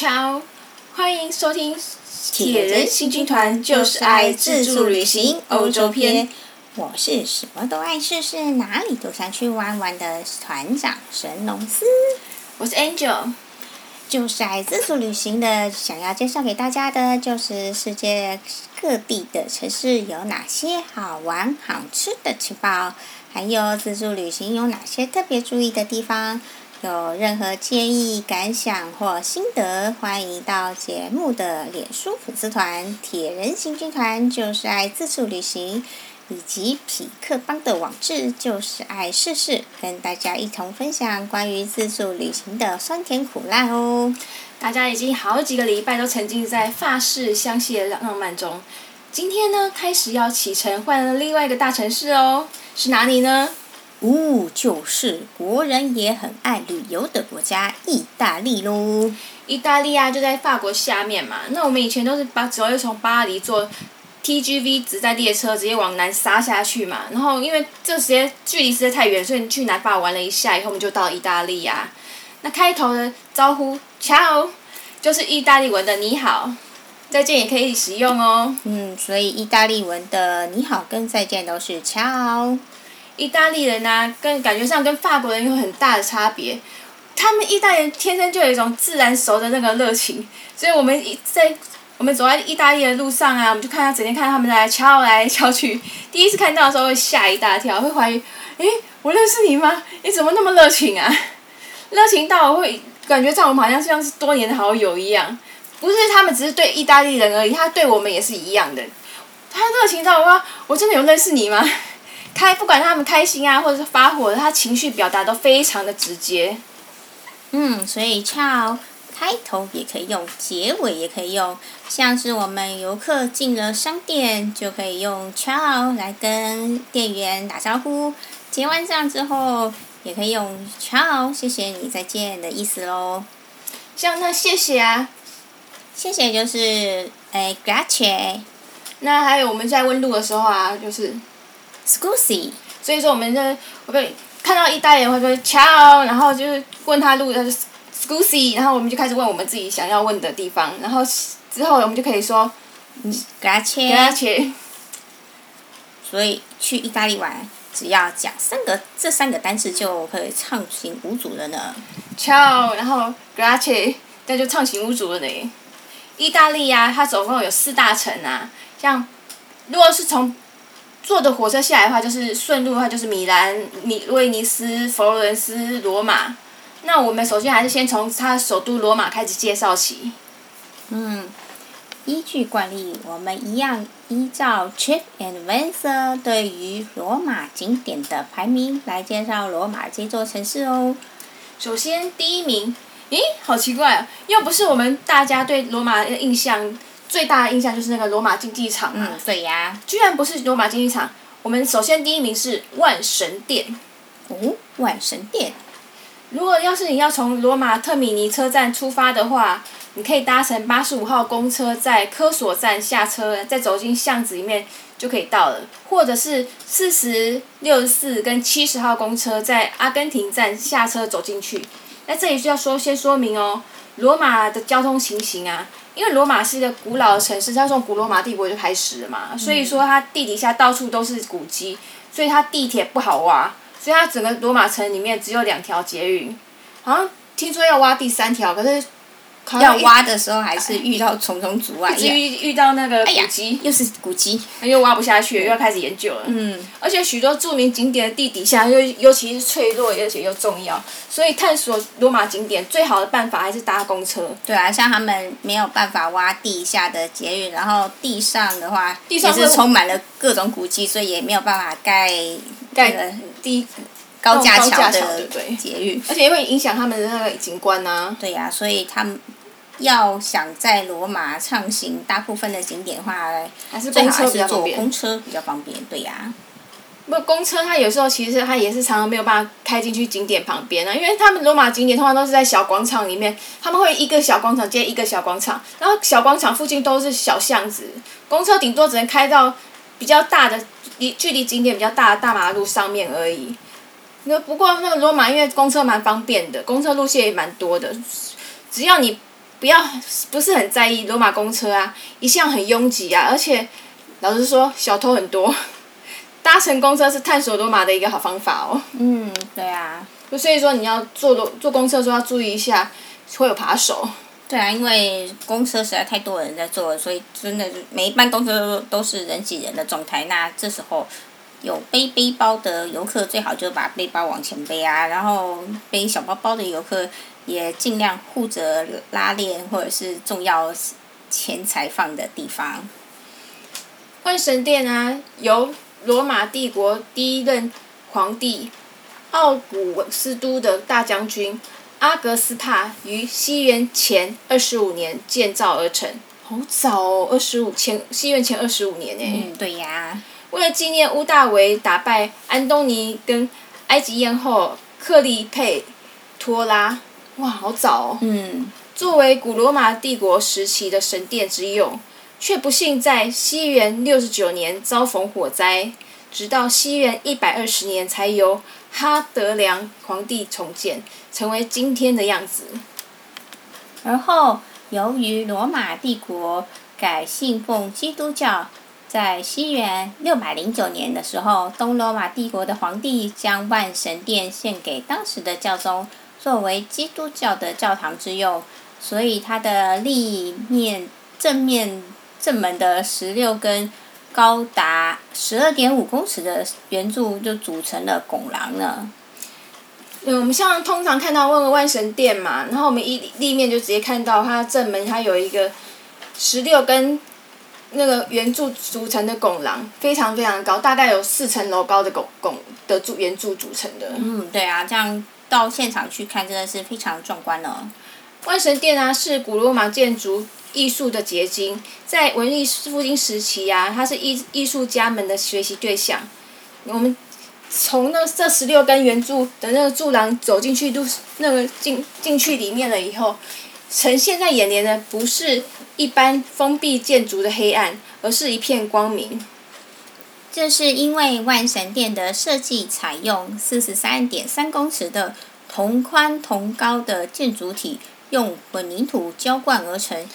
Ciao，欢迎收听铁人行军团，就是爱自助旅行欧洲篇。我是什么都爱试试，哪里都想去玩玩的团长神农司。我是 Angel，就是爱自助旅行的，想要介绍给大家的就是世界各地的城市有哪些好玩好吃的情报，还有自助旅行有哪些特别注意的地方。有任何建议、感想或心得，欢迎到节目的脸书粉丝团“铁人行军团”，就是爱自助旅行，以及匹克邦的网志，就是爱试试，跟大家一同分享关于自助旅行的酸甜苦辣哦。大家已经好几个礼拜都沉浸在法式香榭浪漫中，今天呢，开始要启程，换了另外一个大城市哦，是哪里呢？呜、哦，就是国人也很爱旅游的国家——意大利喽。意大利啊，就在法国下面嘛。那我们以前都是把主要是从巴黎坐 TGV 直在列车直接往南杀下去嘛。然后因为这时间距离实在太远，所以去南法玩了一下以后，我们就到意大利呀、啊。那开头的招呼 “ciao” 就是意大利文的“你好”，再见也可以使用哦。嗯，所以意大利文的“你好”跟再见都是 “ciao”。意大利人呢、啊，跟感觉上跟法国人有很大的差别。他们意大利人天生就有一种自然熟的那个热情，所以我们一在我们走在意大利的路上啊，我们就看他整天看他们来敲来敲去。第一次看到的时候会吓一大跳，会怀疑：诶，我认识你吗？你怎么那么热情啊？热情到我会感觉在我们好像像是多年的好友一样。不是他们只是对意大利人而已，他对我们也是一样的。他热情到我：我真的有认识你吗？开不管他们开心啊，或者是发火，他情绪表达都非常的直接。嗯，所以 ciao 开头也可以用，结尾也可以用。像是我们游客进了商店，就可以用 ciao 来跟店员打招呼。结完账之后，也可以用 ciao 谢谢你再见的意思喽。像那谢谢啊，谢谢就是诶 grazie。那还有我们在问路的时候啊，就是。Scusi，所以说我们就我们看到意大利人会说 ciao，然后就是问他路，他就 Scusi，然后我们就开始问我们自己想要问的地方，然后之后我们就可以说 Grazie。所以去意大利玩，只要讲三个这三个单词就可以畅行无阻了呢。ciao，然后 Grazie，那就畅行无阻了呢。意大利呀、啊，它总共有四大城啊，像如果是从坐的火车下来的话，就是顺路的话，就是米兰、米威尼斯、佛罗伦斯、罗马。那我们首先还是先从它首都罗马开始介绍起。嗯，依据惯例，我们一样依照 Trip Advisor 对于罗马景点的排名来介绍罗马这座城市哦。首先第一名，咦，好奇怪啊！又不是我们大家对罗马的印象。最大的印象就是那个罗马竞技场嘛，嗯，对呀。居然不是罗马竞技场，我们首先第一名是万神殿。哦，万神殿。如果要是你要从罗马特米尼车站出发的话，你可以搭乘八十五号公车在科索站下车，再走进巷子里面就可以到了。或者是四十六十四跟七十号公车在阿根廷站下车走进去。那这里需要说先说明哦，罗马的交通情形啊。因为罗马是一个古老的城市，它从古罗马帝国就开始了嘛，嗯、所以说它地底下到处都是古迹，所以它地铁不好挖，所以它整个罗马城里面只有两条捷运，好像听说要挖第三条，可是。要挖的时候还是遇到重重阻碍，遇遇到那个古迹，又是古迹，又挖不下去，又要开始研究了。嗯。而且许多著名景点的地底下又尤其是脆弱，而且又重要，所以探索罗马景点最好的办法还是搭公车。对啊，像他们没有办法挖地下的捷运，然后地上的话也是充满了各种古迹，所以也没有办法盖盖个地高架桥的捷运，而且也会影响他们的那个景观啊。对呀、啊，所以他们。要想在罗马畅行大部分的景点的话，还是公车比较方便。坐公车比较方便，对呀、啊。不，公车它有时候其实它也是常常没有办法开进去景点旁边啊，因为他们罗马景点通常都是在小广场里面，他们会一个小广场接一个小广场，然后小广场附近都是小巷子，公车顶多只能开到比较大的离距离景点比较大的大马路上面而已。那不过那个罗马因为公车蛮方便的，公车路线也蛮多的，只要你。不要不是很在意罗马公车啊，一向很拥挤啊，而且老实说小偷很多，搭乘公车是探索罗马的一个好方法哦。嗯，对啊。所以说你要坐坐坐公车的时候要注意一下，会有扒手。对啊，因为公车实在太多人在坐了，所以真的每一班公车都都是人挤人的状态。那这时候有背背包的游客最好就把背包往前背啊，然后背小包包的游客也尽量护着拉链或者是重要钱财放的地方。万神殿啊，由罗马帝国第一任皇帝奥古斯都的大将军。阿格斯帕于西元前二十五年建造而成，好早哦，二十五前西元前二十五年呢。嗯，对呀。为了纪念乌大维打败安东尼跟埃及艳后克利佩托拉，哇，好早哦。嗯。作为古罗马帝国时期的神殿之用，却不幸在西元六十九年遭逢火灾，直到西元一百二十年才由哈德良皇帝重建。成为今天的样子。而后，由于罗马帝国改信奉基督教，在西元六百零九年的时候，东罗马帝国的皇帝将万神殿献给当时的教宗，作为基督教的教堂之用。所以，它的立面正面正门的十六根高达十二点五公尺的圆柱就组成了拱廊呢。嗯，我们像通常看到问个万神殿嘛，然后我们一立面就直接看到它正门，它有一个十六根那个圆柱组成的拱廊，非常非常高，大概有四层楼高的拱拱的柱圆柱组成的。嗯，对啊，这样到现场去看真的是非常壮观哦。万神殿啊，是古罗马建筑艺术的结晶，在文艺复兴时期啊，它是艺艺术家们的学习对象。我们。从那这十六根圆柱的那个柱廊走进去，都那个进进去里面了以后，呈现在眼帘的不是一般封闭建筑的黑暗，而是一片光明。这是因为万神殿的设计采用四十三点三公尺的同宽同高的建筑体，用混凝土浇灌而成，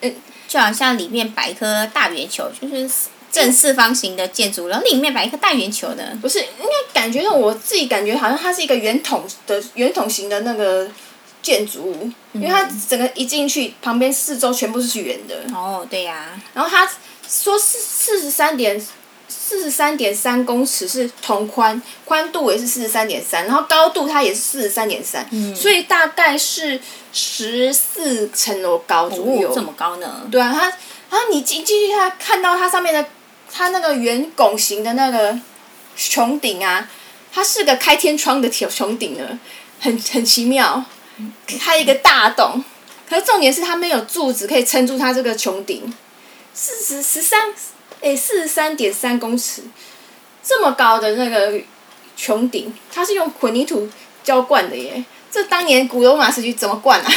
嗯，就好像里面摆一颗大圆球，就是。正四方形的建筑，然后里面摆一颗大圆球的。不是，应该感觉到我自己感觉好像它是一个圆筒的圆筒形的那个建筑物，因为它整个一进去，旁边四周全部是圆的。哦，对呀、啊。然后他说四四十三点四十三点三公尺是同宽，宽度也是四十三点三，然后高度它也是四十三点三，所以大概是十四层楼高左右。哦，这么高呢？对啊，它，然后你进进去，它看到它上面的。它那个圆拱形的那个穹顶啊，它是个开天窗的穹穹顶呢，很很奇妙，开一个大洞。可是重点是它没有柱子可以撑住它这个穹顶，四十十三，哎，四十三点三公尺，这么高的那个穹顶，它是用混凝土浇灌的耶。这当年古罗马时期怎么灌啊？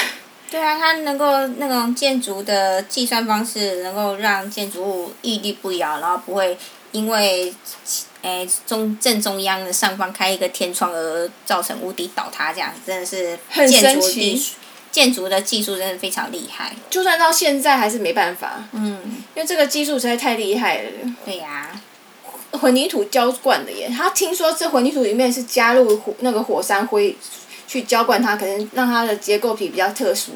对啊，它能够那种建筑的计算方式，能够让建筑物屹立不摇，然后不会因为，诶中正中央的上方开一个天窗而造成屋顶倒塌，这样真的是建筑艺术，建筑的技术真的非常厉害。就算到现在还是没办法。嗯。因为这个技术实在太厉害了。对呀、啊。混凝土浇灌的耶，他听说这混凝土里面是加入火那个火山灰。去浇灌它，可能让它的结构体比较特殊。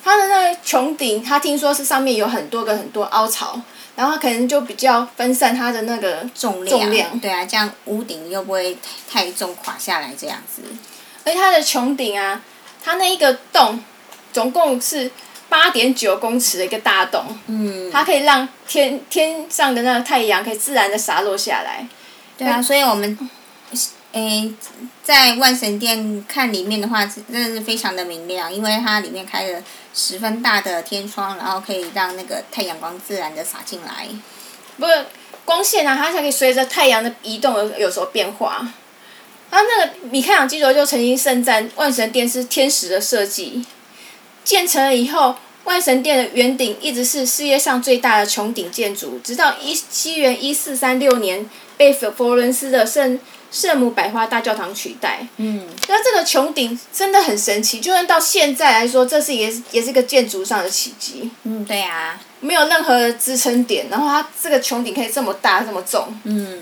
它的那个穹顶，他听说是上面有很多个很多凹槽，然后可能就比较分散它的那个重量。重量。对啊，这样屋顶又不会太重垮下来这样子。而且它的穹顶啊，它那一个洞，总共是八点九公尺的一个大洞。嗯。它可以让天天上的那个太阳可以自然的洒落下来。对啊，所以我们。诶，在万神殿看里面的话，真的是非常的明亮，因为它里面开了十分大的天窗，然后可以让那个太阳光自然的洒进来。不过光线啊，它才可以随着太阳的移动而有所变化。啊，那个米开朗基罗就曾经盛赞万神殿是天使的设计。建成了以后，万神殿的圆顶一直是世界上最大的穹顶建筑，直到一西元一四三六年被佛佛伦斯的圣。圣母百花大教堂取代。嗯。那这个穹顶真的很神奇，就算到现在来说，这是也是也是一个建筑上的奇迹。嗯，对啊。没有任何的支撑点，然后它这个穹顶可以这么大这么重。嗯。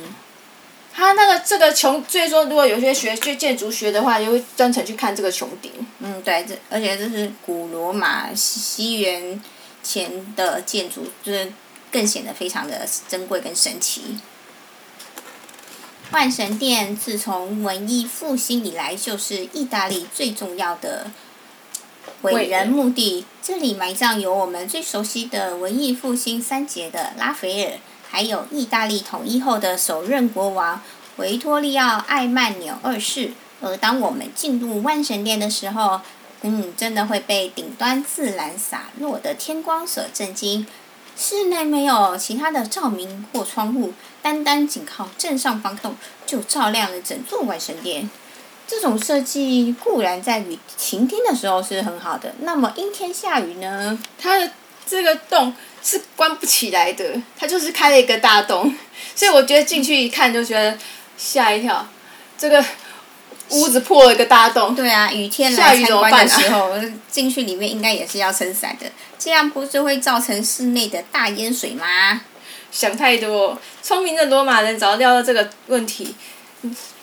它那个这个穹，所以说如果有些学学建筑学的话，也会专程去看这个穹顶。嗯，对，这而且这是古罗马西元前的建筑，就是更显得非常的珍贵跟神奇。万神殿自从文艺复兴以来，就是意大利最重要的伟人墓地。这里埋葬有我们最熟悉的文艺复兴三杰的拉斐尔，还有意大利统一后的首任国王维托利奥·艾曼纽二世。而当我们进入万神殿的时候，嗯，真的会被顶端自然洒落的天光所震惊。室内没有其他的照明或窗户，单单仅靠正上方洞就照亮了整座万神殿。这种设计固然在雨晴天的时候是很好的，那么阴天下雨呢？它的这个洞是关不起来的，它就是开了一个大洞，所以我觉得进去一看就觉得吓一跳，这个。屋子破了一个大洞。对啊，雨天来参观的时候，进、啊、去里面应该也是要撑伞的，这样不是会造成室内的大淹水吗？想太多，聪明的罗马人早料到这个问题，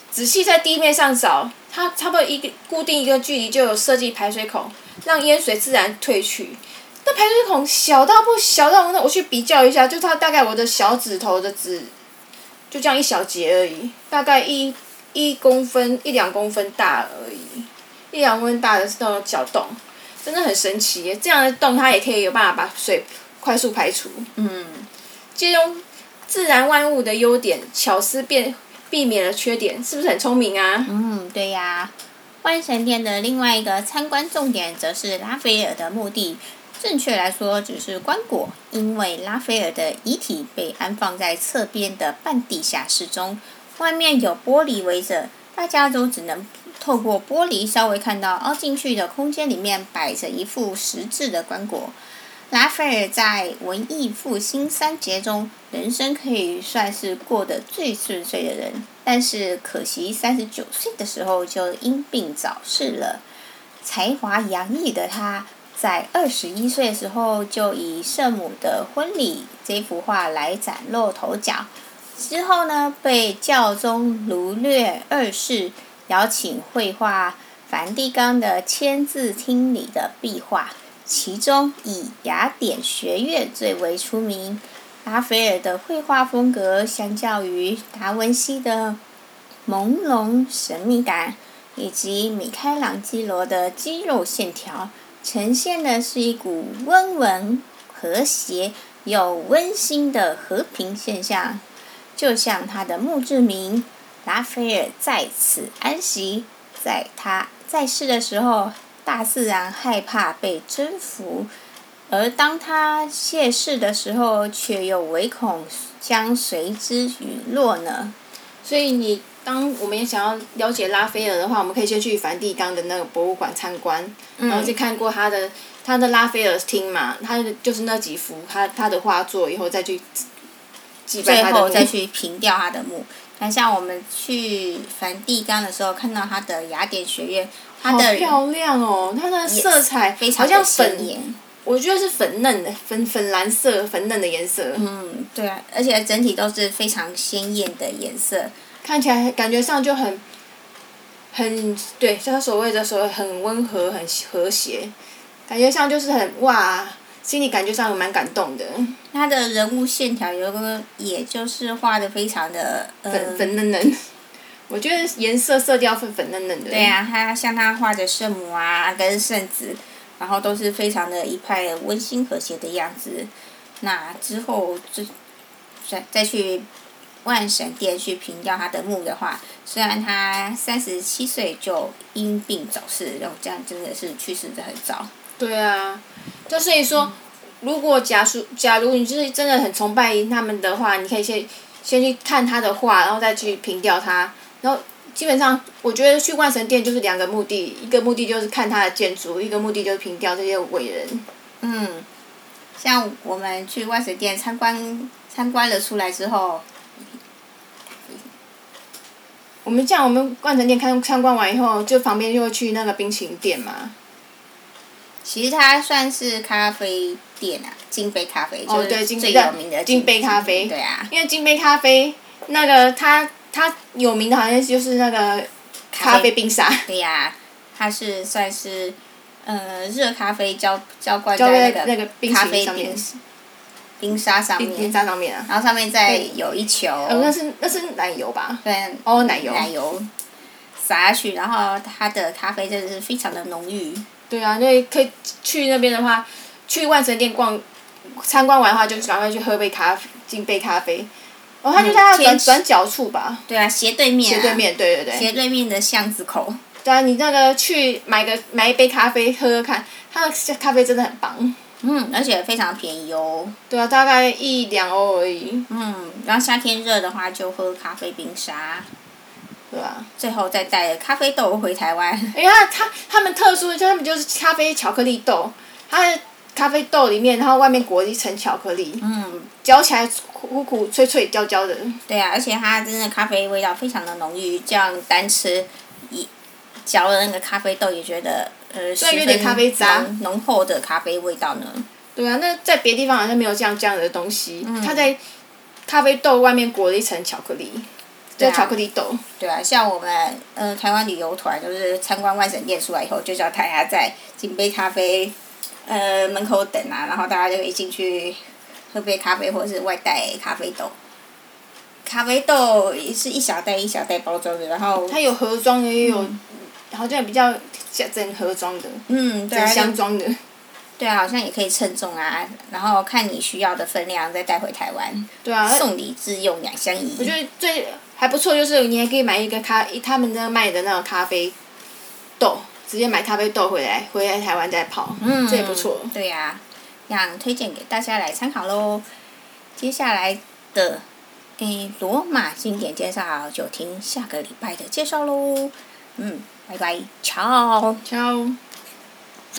仔细在地面上找，它差不多一个固定一个距离就有设计排水孔，让淹水自然退去。那排水孔小到不小到那我去比较一下，就它大概我的小指头的指，就这样一小节而已，大概一。一公分一两公分大而已，一两公分大的是那种小洞，真的很神奇耶！这样的洞它也可以有办法把水快速排除。嗯，借用自然万物的优点，巧思变避免了缺点，是不是很聪明啊？嗯，对呀。万神殿的另外一个参观重点，则是拉斐尔的墓地。正确来说，只是棺椁，因为拉斐尔的遗体被安放在侧边的半地下室中。外面有玻璃围着，大家都只能透过玻璃稍微看到凹进去的空间里面摆着一副石制的棺椁。拉斐尔在文艺复兴三杰中，人生可以算是过得最顺遂的人，但是可惜三十九岁的时候就因病早逝了。才华洋溢的他，在二十一岁的时候就以《圣母的婚礼》这幅画来崭露头角。之后呢，被教宗卢略二世邀请绘画梵蒂冈的签字厅里的壁画，其中以雅典学院最为出名。拉斐尔的绘画风格相较于达文西的朦胧神秘感，以及米开朗基罗的肌肉线条，呈现的是一股温文和谐又温馨的和平现象。就像他的墓志铭，拉斐尔在此安息。在他在世的时候，大自然害怕被征服；而当他谢世的时候，却又唯恐将随之陨落呢。所以，你当我们也想要了解拉斐尔的话，我们可以先去梵蒂冈的那个博物馆参观，嗯、然后去看过他的他的拉斐尔厅嘛，他就是那几幅他他的画作，以后再去。最后再去平掉他的墓。那像我们去梵蒂冈的时候，看到他的雅典学院，它的漂亮哦！它的色彩非常的粉，我觉得是粉嫩的，粉粉蓝色，粉嫩的颜色。嗯，对啊，而且整体都是非常鲜艳的颜色，看起来感觉上就很，很对，像他所谓的所谓很温和、很和谐，感觉上就是很哇。心里感觉上蛮感动的。他的人物线条有个，也就是画的非常的粉、呃、粉嫩嫩。我觉得颜色色调粉粉嫩嫩的。对啊，他像他画的圣母啊，跟圣子，然后都是非常的一派温馨和谐的样子。那之后就再再去万神殿去凭吊他的墓的话，虽然他三十七岁就因病早逝，然后这样真的是去世的很早。对啊，就所以说，如果假如假如你就是真的很崇拜他们的话，你可以先先去看他的画，然后再去凭吊他。然后基本上，我觉得去万神殿就是两个目的，一个目的就是看他的建筑，一个目的就是凭吊这些伟人。嗯，像我们去万神殿参观参观了出来之后，我们这样，我们万成店看参观完以后，就旁边就会去那个冰淇淋店嘛。其实它算是咖啡店啊，金杯咖啡就，对，最有名的金杯咖啡。对啊。因为金杯咖啡，那个它它有名的好像就是那个咖啡冰沙。对呀、啊，它是算是，呃，热咖啡浇浇灌在那个咖啡冰冰沙上面。冰沙上面啊。然后上面再有一球。呃，那是那是奶油吧？对。哦，奶油。奶油。撒下去，然后它的咖啡真的是非常的浓郁。对啊，那可以去那边的话，去万神店逛，参观完的话就赶快去喝杯咖啡，进杯咖啡。哦，它就在它转转角处吧。对啊，斜对面、啊。斜对面，对对对。斜对面的巷子口。对啊，你那个去买个买一杯咖啡喝喝看，它的咖啡真的很棒。嗯，而且非常便宜哦。对啊，大概一两欧而已。嗯，然后夏天热的话就喝咖啡冰沙。对啊，最后再带咖啡豆回台湾。因为它它他们特殊的，就他们就是咖啡巧克力豆，它的咖啡豆里面，然后外面裹一层巧克力。嗯。嚼起来苦苦脆脆焦焦的。对啊，而且它真的咖啡味道非常的浓郁，这样单吃一嚼了那个咖啡豆也觉得呃十分浓浓厚的咖啡味道呢。对啊，那在别的地方好像没有这样这样的东西。嗯。它在咖啡豆外面裹了一层巧克力。对、啊、巧克力豆。对啊，像我们呃台湾旅游团，就是参观万神殿出来以后，就叫大家在金杯咖啡呃门口等啊，然后大家就可以进去喝杯咖啡，或者是外带咖啡豆。咖啡豆也是一小袋一小袋包装的，然后。它有盒装的，也有，嗯、好像比较整盒装的。嗯，对啊。箱装的。对啊，好像也可以称重啊，然后看你需要的分量再带回台湾。对啊。送礼自用两相宜。我觉得最。还不错，就是你还可以买一个咖，他们那卖的那种咖啡豆，直接买咖啡豆回来，回来台湾再泡，嗯，这也不错。对呀、啊，这样推荐给大家来参考喽。接下来的，诶，罗马经典介绍就听下个礼拜的介绍喽。嗯，拜拜，ciao。ciao